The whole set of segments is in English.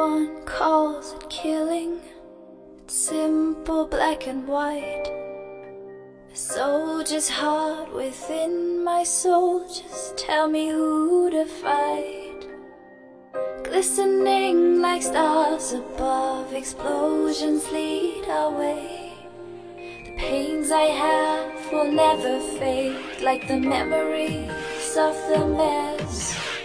one calls it killing. It's simple, black and white. A soldier's heart within my soul. Just tell me who to fight. Glistening like stars above, explosions lead our way. The pains I have will never fade, like the memories of the mess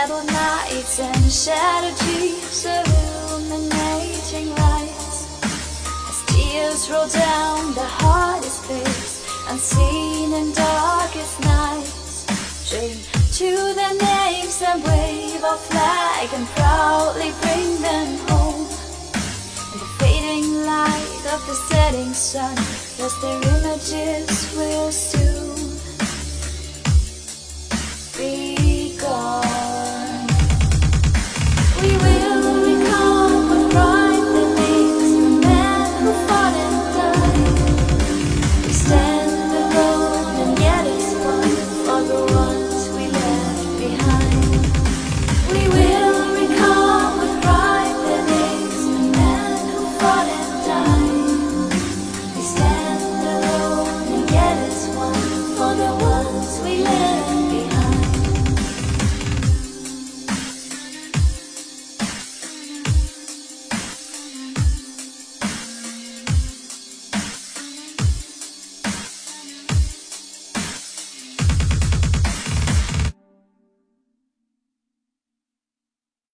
Unsettled nights and shattered dreams, illuminating lights. As tears roll down the hardest face, unseen in darkest nights. Dream to their names and wave our flag and proudly bring them home. In the fading light of the setting sun, as their images